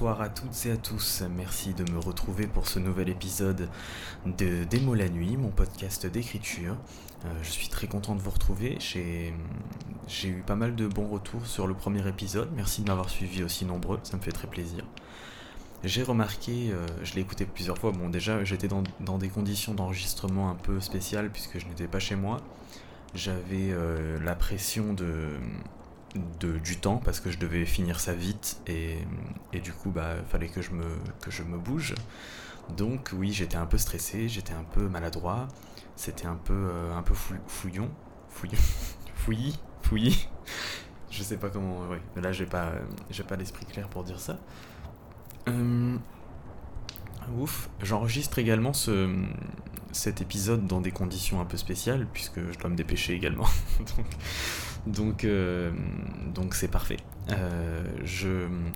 bonsoir à toutes et à tous. Merci de me retrouver pour ce nouvel épisode de Démo la nuit, mon podcast d'écriture. Euh, je suis très content de vous retrouver. J'ai, eu pas mal de bons retours sur le premier épisode. Merci de m'avoir suivi aussi nombreux, ça me fait très plaisir. J'ai remarqué, euh, je l'ai écouté plusieurs fois, bon déjà j'étais dans, des conditions d'enregistrement un peu spéciales puisque je n'étais pas chez moi. J'avais euh, la pression de, de, du temps parce que je devais finir ça vite et, et du coup bah fallait que je me, bouge. Donc oui j'étais un peu stressé, j'étais un peu maladroit, c'était un peu, euh, un peu fouillon, fouillon, fouillis, fouillis. je sais pas comment, ouais, là j'ai pas, pas l'esprit clair pour dire ça. Euh, ouf, j'enregistre également ce, cet épisode dans des conditions un peu spéciales puisque je dois me dépêcher également. Donc donc, euh, donc c'est parfait. Euh.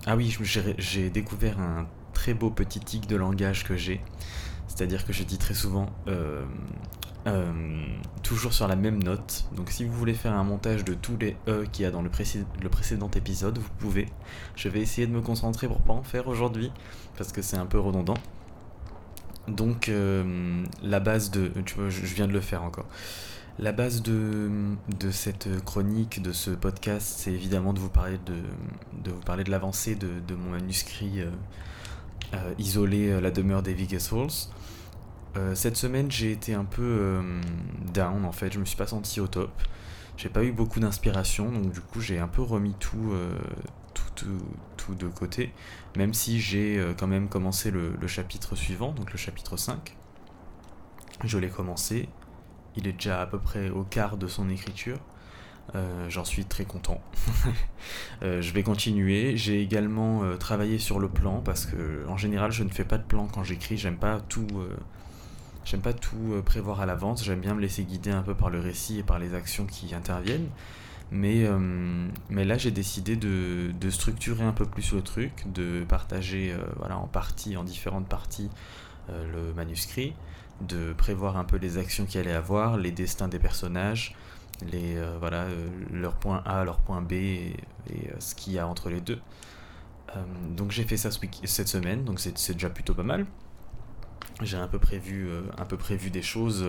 Ah oui, j'ai découvert un très beau petit tic de langage que j'ai. C'est-à-dire que je dis très souvent euh, toujours sur la même note. Donc si vous voulez faire un montage de tous les E qu'il y a dans le, le, précédent épisode, vous pouvez. Je vais essayer de me concentrer pour pas en faire aujourd'hui, parce que c'est un peu redondant. Donc la base de... Tu vois, je viens de le faire encore. La base de, cette chronique, de ce podcast, c'est évidemment de vous parler de, l'avancée de, mon manuscrit euh, euh, isolé euh, La demeure des Vegas Halls. cette semaine, j'ai été un peu down en fait, je me suis pas senti au top. J'ai pas eu beaucoup d'inspiration, donc du coup, j'ai un peu remis tout, tout, de côté, même si j'ai quand même commencé le, chapitre suivant, donc le chapitre 5. Je l'ai commencé, il est déjà à peu près au quart de son écriture. Euh, j'en suis très content. Euh, je vais continuer. J'ai également euh, travaillé sur le plan parce que en général je ne fais pas de plan quand j'écris. J'aime pas tout. J'aime pas tout prévoir à l'avance. J'aime bien me laisser guider un peu par le récit et par les actions qui interviennent. Mais, mais là j'ai décidé de, de, structurer un peu plus le truc, de partager voilà, en partie, en différentes parties le manuscrit de prévoir un peu les actions qu'il allait avoir, les destins des personnages, les, euh, voilà, euh, leur point A, leur point B et, euh, ce qu'il y a entre les deux. donc j'ai fait ça cette semaine, donc c'est déjà plutôt pas mal. J'ai un un peu prévu des choses,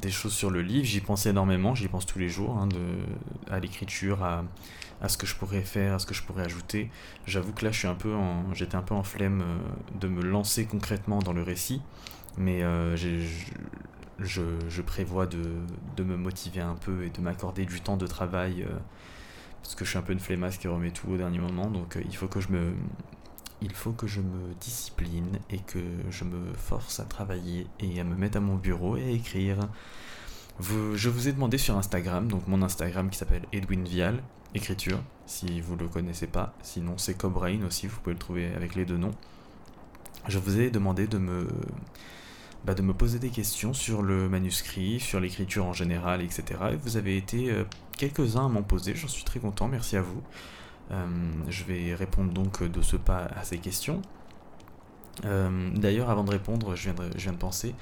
des choses sur le livre. J'y pense énormément, j'y pense tous les jours, hein, de, à l'écriture, à, ce que je pourrais faire, à ce que je pourrais ajouter. J'avoue que là, je suis un peu j'étais un peu en flemme de me lancer concrètement dans le récit. Mais euh, je, prévois de, me motiver un peu et de m'accorder du temps de travail euh, parce que je suis un peu une flemmasse qui remet tout au dernier moment. Donc euh, il faut que je me il faut que je me discipline et que je me force à travailler et à me mettre à mon bureau et à écrire. je vous ai demandé sur Instagram, donc mon Instagram qui s'appelle Edwin Vial, écriture, si vous le connaissez pas. Sinon c'est Cobrain aussi, vous pouvez le trouver avec les deux noms. Je vous ai demandé de me bah, de me poser des questions sur le manuscrit, sur l'écriture en général, etc. Et vous avez été euh, quelques-uns à m'en poser, j'en suis très content, merci à vous. Euh, je vais répondre donc de ce pas à ces questions. Euh, d'ailleurs, avant de répondre, je viens de, penser.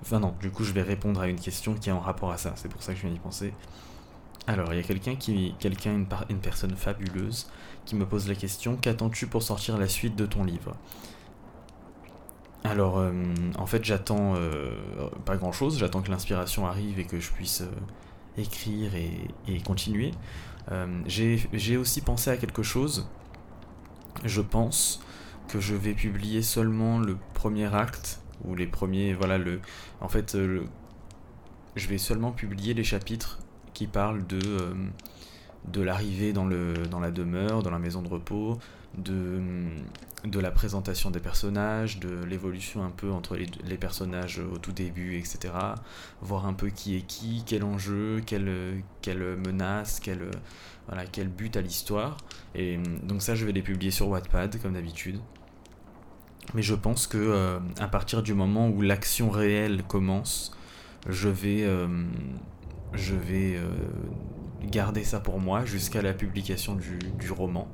Enfin non, du coup, je vais répondre à une question qui est en rapport à ça. C'est pour ça que je viens d'y penser. Alors, il y a quelqu'un qui, quelqu'un, une, personne fabuleuse, qui me pose la question qu'attends-tu pour sortir la suite de ton livre? Alors, euh, en fait, j'attends euh, pas grand chose. J'attends que l'inspiration arrive et que je puisse euh, écrire et, continuer. J'ai aussi pensé à quelque chose. Je pense que je vais publier seulement le premier acte ou les premiers. Voilà, le. En fait, je vais seulement publier les chapitres qui parlent de de l'arrivée dans, dans la demeure, dans la maison de repos, de, de la présentation des personnages, de l'évolution un peu entre les, personnages au tout début, etc. Voir un peu qui est qui, quel enjeu, quelle, menace, quel, but à l'histoire. Et donc ça, je vais les publier sur Wattpad, comme d'habitude. Mais je pense que euh, à partir du moment où l'action réelle commence, je vais, vais euh, garder ça pour moi jusqu'à la publication du, roman.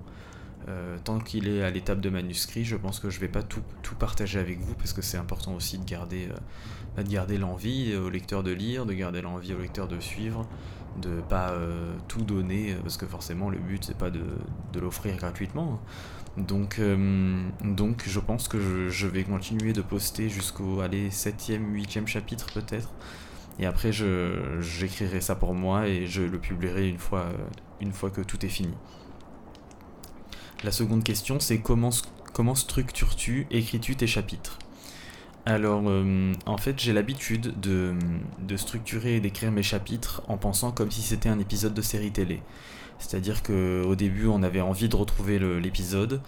Tant qu'il est à l'étape de manuscrit, je pense que je vais pas tout, partager avec vous parce que c'est important aussi de garder, bah, de garder l'envie au lecteur de lire, de garder l'envie au lecteur de suivre, de pas tout donner parce que forcément le but c'est pas de, l'offrir gratuitement. Donc, je pense que je, vais continuer de poster jusqu'au 7e, 8e chapitre peut-être. Et après, j'écrirai ça pour moi et je le publierai une fois que tout est fini. La seconde question, c'est comment, structures-tu, écris-tu tes chapitres? Alors, euh, en fait, j'ai l'habitude de, de, structurer et d'écrire mes chapitres en pensant comme si c'était un épisode de série télé. C'est-à-dire qu'au début, on avait envie de retrouver l'épisode,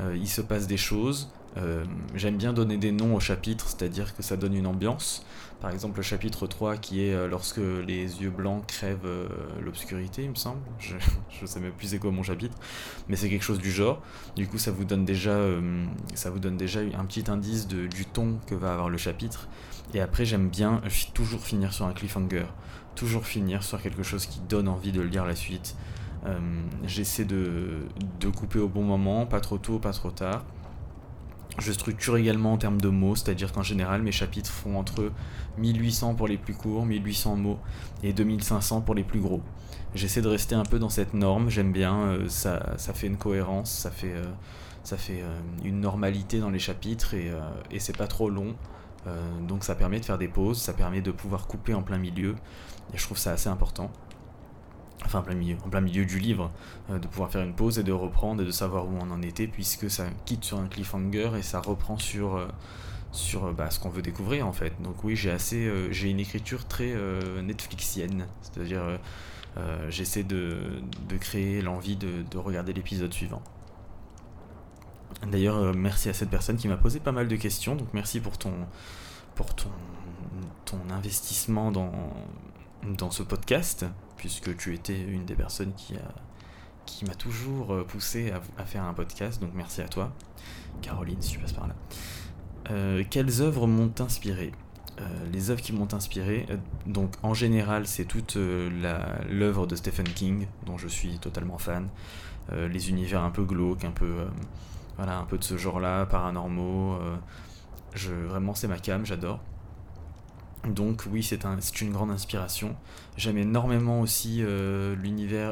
euh, il se passe des choses, euh, j'aime bien donner des noms aux chapitres, c'est-à-dire que ça donne une ambiance. Par exemple, le chapitre 3 qui est euh, lorsque les yeux blancs crèvent euh, l'obscurité, il me semble. Je, ne sais même plus c'est quoi mon chapitre, mais c'est quelque chose du genre. Du coup, ça vous donne déjà, ça vous donne déjà un petit indice du ton que va avoir le chapitre. Et après, j'aime bien toujours finir sur un cliffhanger, toujours finir sur quelque chose qui donne envie de lire la suite. J'essaie de couper au bon moment, pas trop tôt, pas trop tard. Je structure également en termes de mots, c'est-à-dire qu'en général mes chapitres font entre 1800 pour les plus courts, 1800 mots et 2500 pour les plus gros. J'essaie de rester un peu dans cette norme, j'aime bien, euh, ça, ça, fait une cohérence, ça fait, euh, euh, une normalité dans les chapitres et c'est pas trop long. donc ça permet de faire des pauses, ça permet de pouvoir couper en plein milieu et je trouve ça assez important enfin en plein milieu, du livre, euh, de pouvoir faire une pause et de reprendre et de savoir où on en était, puisque ça quitte sur un cliffhanger et ça reprend sur, euh, sur euh, bah, ce qu'on veut découvrir en fait. Donc oui, j'ai assez, j'ai une écriture très Netflixienne, c'est-à-dire j'essaie de, de, créer l'envie de, de, regarder l'épisode suivant. D'ailleurs, merci à cette personne qui m'a posé pas mal de questions, donc merci pour ton, pour ton, ton investissement dans, dans ce podcast puisque tu étais une des personnes qui m'a toujours euh, poussé à, faire un podcast, donc merci à toi, Caroline, si tu passes par là. Euh, quelles œuvres m'ont inspiré? Euh, Les œuvres qui m'ont inspiré, donc en général, c'est toute l'œuvre de Stephen King, dont je suis totalement fan. les univers un peu glauques, un peu, voilà, un peu de ce genre-là, paranormaux. je, vraiment, c'est ma cam, j'adore. Donc oui, c'est un, une grande inspiration. J'aime énormément aussi euh,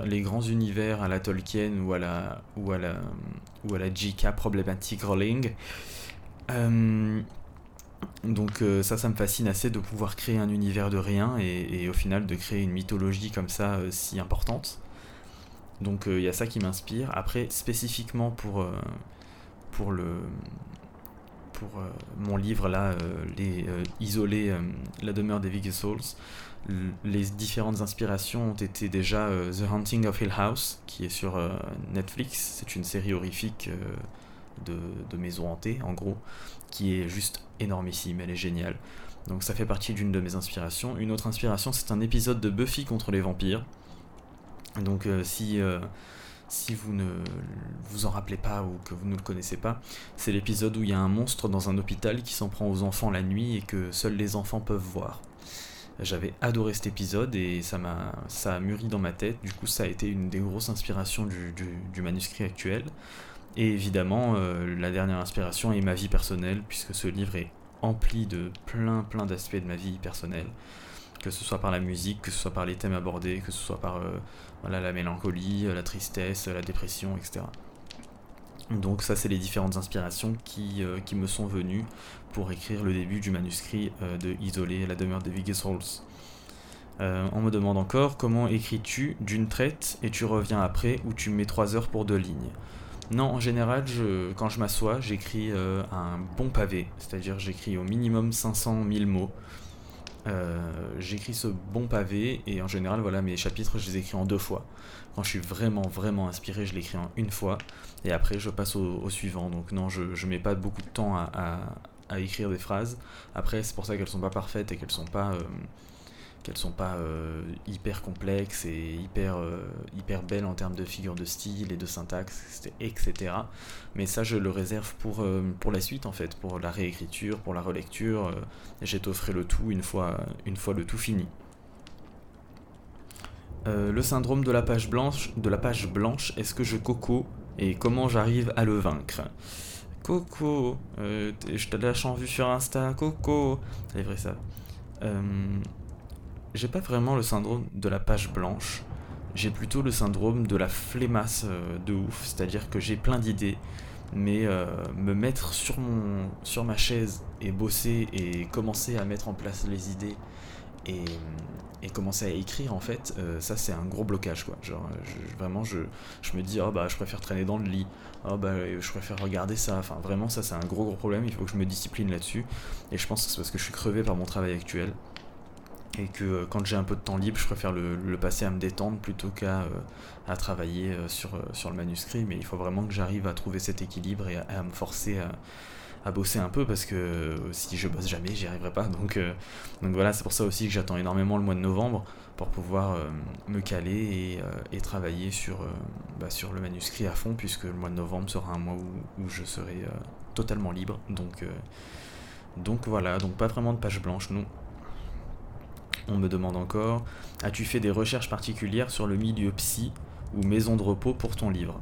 les grands univers à la Tolkien ou à la ou à la ou à la JK Problematic Rolling. Euh, donc euh, ça, ça me fascine assez de pouvoir créer un univers de rien et, au final de créer une mythologie comme ça si importante. Donc il y a ça qui m'inspire. Après, spécifiquement pour le pour euh, mon livre là, euh, les euh, isoler la demeure des Vicky Souls. Les différentes inspirations ont été déjà The Haunting of Hill House, qui est sur Netflix. C'est une série horrifique de, de maisons hantées, en gros, qui est juste énormissime, elle est géniale. Donc ça fait partie d'une de mes inspirations. Une autre inspiration, c'est un épisode de Buffy contre les vampires. Donc si si vous ne vous en rappelez pas ou que vous ne le connaissez pas, c'est l'épisode où il y a un monstre dans un hôpital qui s'en prend aux enfants la nuit et que seuls les enfants peuvent voir. J'avais adoré cet épisode et ça m'a a mûri dans ma tête. Du coup, ça a été une des grosses inspirations du, manuscrit actuel. Et évidemment, euh, la dernière inspiration est ma vie personnelle, puisque ce livre est empli de plein plein d'aspects de ma vie personnelle que ce soit par la musique, que ce soit par les thèmes abordés, que ce soit par euh, la mélancolie, euh, la tristesse, la dépression, etc. Donc ça, c'est les différentes inspirations qui, euh, me sont venues pour écrire le début du manuscrit de Isoler la demeure des Viggy Souls. on me demande encore comment écris-tu d'une traite et tu reviens après ou tu mets 3 heures pour deux lignes? Non, en général, quand je m'assois, j'écris un bon pavé, c'est-à-dire j'écris au minimum 500 000 mots. Euh, j'écris ce bon pavé et en général voilà mes chapitres je les écris en deux fois. Quand je suis vraiment vraiment inspiré je l'écris en une fois et après je passe au, suivant. Donc non je, mets pas beaucoup de temps à, à, écrire des phrases. Après c'est pour ça qu'elles sont pas parfaites et qu'elles sont pas euh, qu'elles sont pas euh, hyper complexes et hyper, euh, hyper belles en termes de figure de style et de syntaxe, etc. Mais ça, je le réserve pour, euh, pour la suite, en fait, pour la réécriture, pour la relecture. J'étofferai le tout une fois, une fois le tout fini. le syndrome de la page blanche, de la page blanche, est-ce que je coco et comment j'arrive à le vaincre? Coco, je te lâche en vue sur Insta, Coco, c'est vrai ça. J'ai pas vraiment le syndrome de la page blanche, j'ai plutôt le syndrome de la flémasse euh, de ouf, c'est-à-dire que j'ai plein d'idées, mais euh, me mettre sur, mon, sur ma chaise et bosser et commencer à mettre en place les idées et, commencer à écrire en fait, euh, ça c'est un gros blocage quoi. Genre vraiment je, je, me dis oh bah je préfère traîner dans le lit, oh bah je préfère regarder ça, enfin vraiment ça c'est un gros gros problème, il faut que je me discipline là-dessus. Et je pense que c'est parce que je suis crevé par mon travail actuel et que euh, quand j'ai un peu de temps libre, je préfère le, passer à me détendre plutôt qu'à euh, à travailler euh, sur, sur le manuscrit. Mais il faut vraiment que j'arrive à trouver cet équilibre et à, me forcer à, bosser un peu parce que si je bosse jamais, j'y arriverai pas. Donc, donc voilà, c'est pour ça aussi que j'attends énormément le mois de novembre pour pouvoir me caler et, et travailler sur, bah, sur le manuscrit à fond, puisque le mois de novembre sera un mois où, où je serai totalement libre. Donc, donc voilà, donc pas vraiment de page blanche, non. On me demande encore As-tu fait des recherches particulières sur le milieu psy ou maison de repos pour ton livre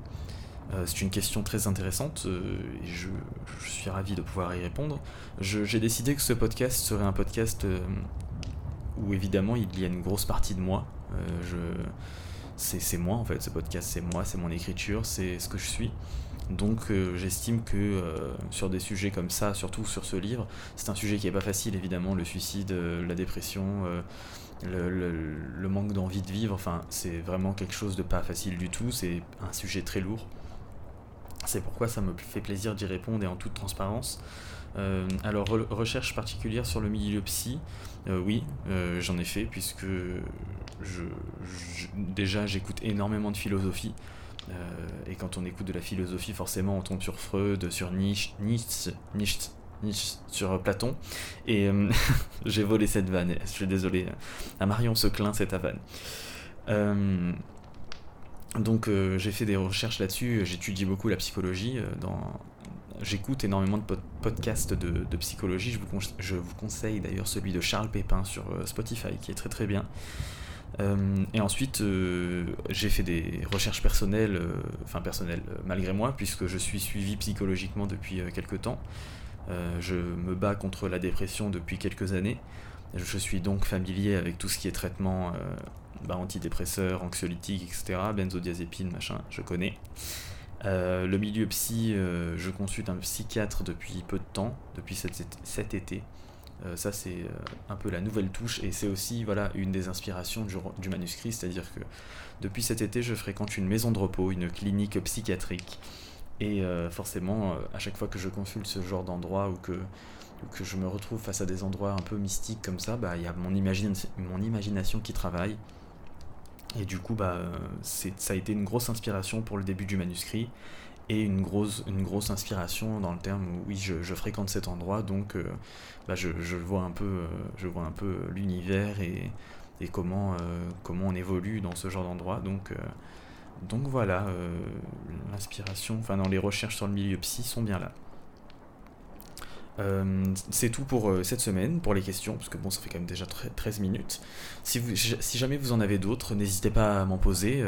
euh, c'est une question très intéressante euh, et je, suis ravi de pouvoir y répondre. J'ai décidé que ce podcast serait un podcast euh, où évidemment il y a une grosse partie de moi. C'est moi en fait, ce podcast c'est moi, c'est mon écriture, c'est ce que je suis. Donc euh, j'estime que euh, sur des sujets comme ça, surtout sur ce livre, c'est un sujet qui n'est pas facile évidemment, le suicide, euh, la dépression, le, manque d'envie de vivre, enfin c'est vraiment quelque chose de pas facile du tout, c'est un sujet très lourd. C'est pourquoi ça me fait plaisir d'y répondre et en toute transparence. Alors recherche particulière sur le milieu psy, oui, j'en ai fait puisque déjà j'écoute énormément de philosophie. Euh, et quand on écoute de la philosophie, forcément, on tombe sur Freud, sur Nietzsche, Nietzsche, Nietzsche, Nietzsche sur Platon. Et euh, j'ai volé cette vanne, je suis désolé. À Marion Seclin, c'est ta vanne. Euh, donc j'ai fait des recherches là-dessus, j'étudie beaucoup la psychologie. dans... J'écoute énormément de podcasts de, psychologie. Je vous, je vous conseille d'ailleurs celui de Charles Pépin sur Spotify, qui est très très bien. Euh, et ensuite, euh, j'ai fait des recherches personnelles, euh, enfin personnelles malgré moi, puisque je suis suivi psychologiquement depuis quelques temps. je me bats contre la dépression depuis quelques années. Je suis donc familier avec tout ce qui est traitement bah, antidépresseur, anxiolytique, etc., benzodiazépine, machin, je connais. Le milieu psy, je consulte un psychiatre depuis peu de temps, depuis cet été. Euh, ça, c'est euh, un peu la nouvelle touche et c'est aussi voilà, une des inspirations du, manuscrit, c'est-à-dire que depuis cet été, je fréquente une maison de repos, une clinique psychiatrique. Et euh, forcément, à chaque fois que je consulte ce genre d'endroit ou que, que je me retrouve face à des endroits un peu mystiques comme ça, bah, il y a mon, mon imagination qui travaille. Et du coup, bah, ça a été une grosse inspiration pour le début du manuscrit et une grosse, une grosse inspiration dans le terme où oui je, fréquente cet endroit. Donc euh, bah, je, vois un peu je vois un peu l'univers et, euh, comment on évolue dans ce genre d'endroit. Donc, euh, donc voilà l'inspiration enfin dans les recherches sur le milieu psy sont bien là c'est tout pour cette semaine, pour les questions, parce que bon, ça fait quand même déjà 13 minutes. Si, jamais vous en avez d'autres, n'hésitez pas à m'en poser.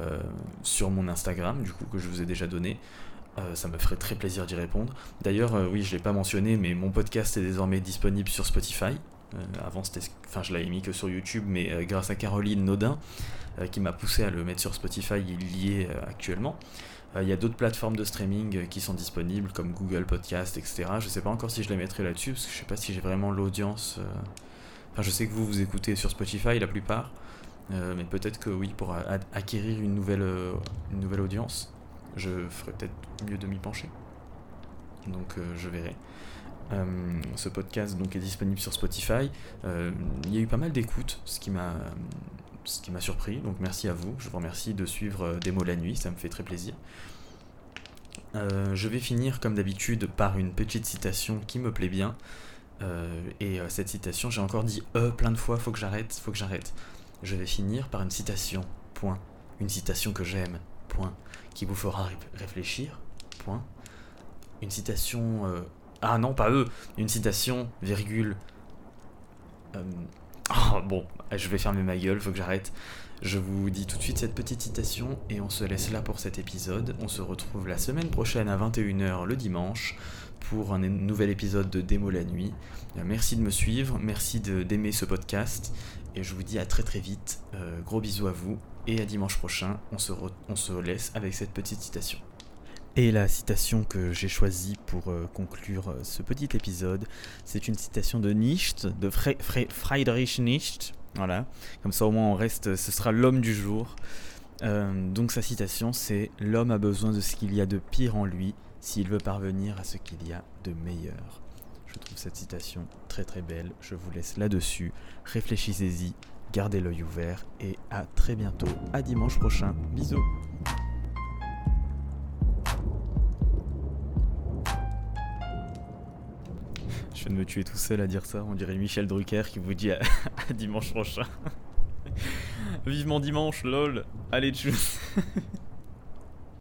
Euh, sur mon Instagram, du coup, que je vous ai déjà donné. Euh, ça me ferait très plaisir d'y répondre. D'ailleurs, euh, oui, je ne l'ai pas mentionné, mais mon podcast est désormais disponible sur Spotify. avant, enfin, je l'avais mis que sur YouTube, mais grâce à Caroline Nodin, qui m'a poussé à le mettre sur Spotify, il y est actuellement. Il y a d'autres plateformes de streaming qui sont disponibles, comme Google Podcast, etc. Je ne sais pas encore si je les mettrai là-dessus, parce que je ne sais pas si j'ai vraiment l'audience. Enfin, je sais que vous vous écoutez sur Spotify la plupart. Euh, mais peut-être que oui, pour acquérir une nouvelle, euh, une nouvelle audience, je ferais peut-être mieux de m'y pencher. Donc euh, je verrai. ce podcast donc est disponible sur Spotify. il y a eu pas mal d'écoutes, ce qui m'a ce qui m'a surpris. Donc merci à vous. Je vous remercie de suivre des mots la nuit, ça me fait très plaisir. je vais finir comme d'habitude par une petite citation qui me plaît bien. et cette citation, j'ai encore dit euh plein de fois, faut que j'arrête, faut que j'arrête je vais finir par une citation, point. Une citation que j'aime, point. Qui vous fera réfléchir, point. Une citation... Euh, ah non, pas eux. Une citation, virgule... Oh, bon, je vais fermer ma gueule, faut que j'arrête. Je vous dis tout de suite cette petite citation et on se laisse là pour cet épisode. On se retrouve la semaine prochaine à 21h le dimanche pour un nouvel épisode de Démo la nuit. Euh, merci de me suivre, merci d'aimer ce podcast et je vous dis à très très vite. Euh, gros bisous à vous et à dimanche prochain. On se laisse avec cette petite citation. Et la citation que j'ai choisie pour euh, conclure ce petit épisode, c'est une citation de Nietzsche, de Friedrich Nietzsche, voilà, comme ça au moins on reste, ce sera l'homme du jour. Euh, donc sa citation c'est L'homme a besoin de ce qu'il y a de pire en lui s'il veut parvenir à ce qu'il y a de meilleur. Je trouve cette citation très très belle, je vous laisse là-dessus, réfléchissez-y, gardez l'œil ouvert. Et à très bientôt, à dimanche prochain, bisous de me tuer tout seul à dire ça. On dirait Michel Drucker qui vous dit à, dimanche prochain. Vivement dimanche, lol. Allez, tchuss.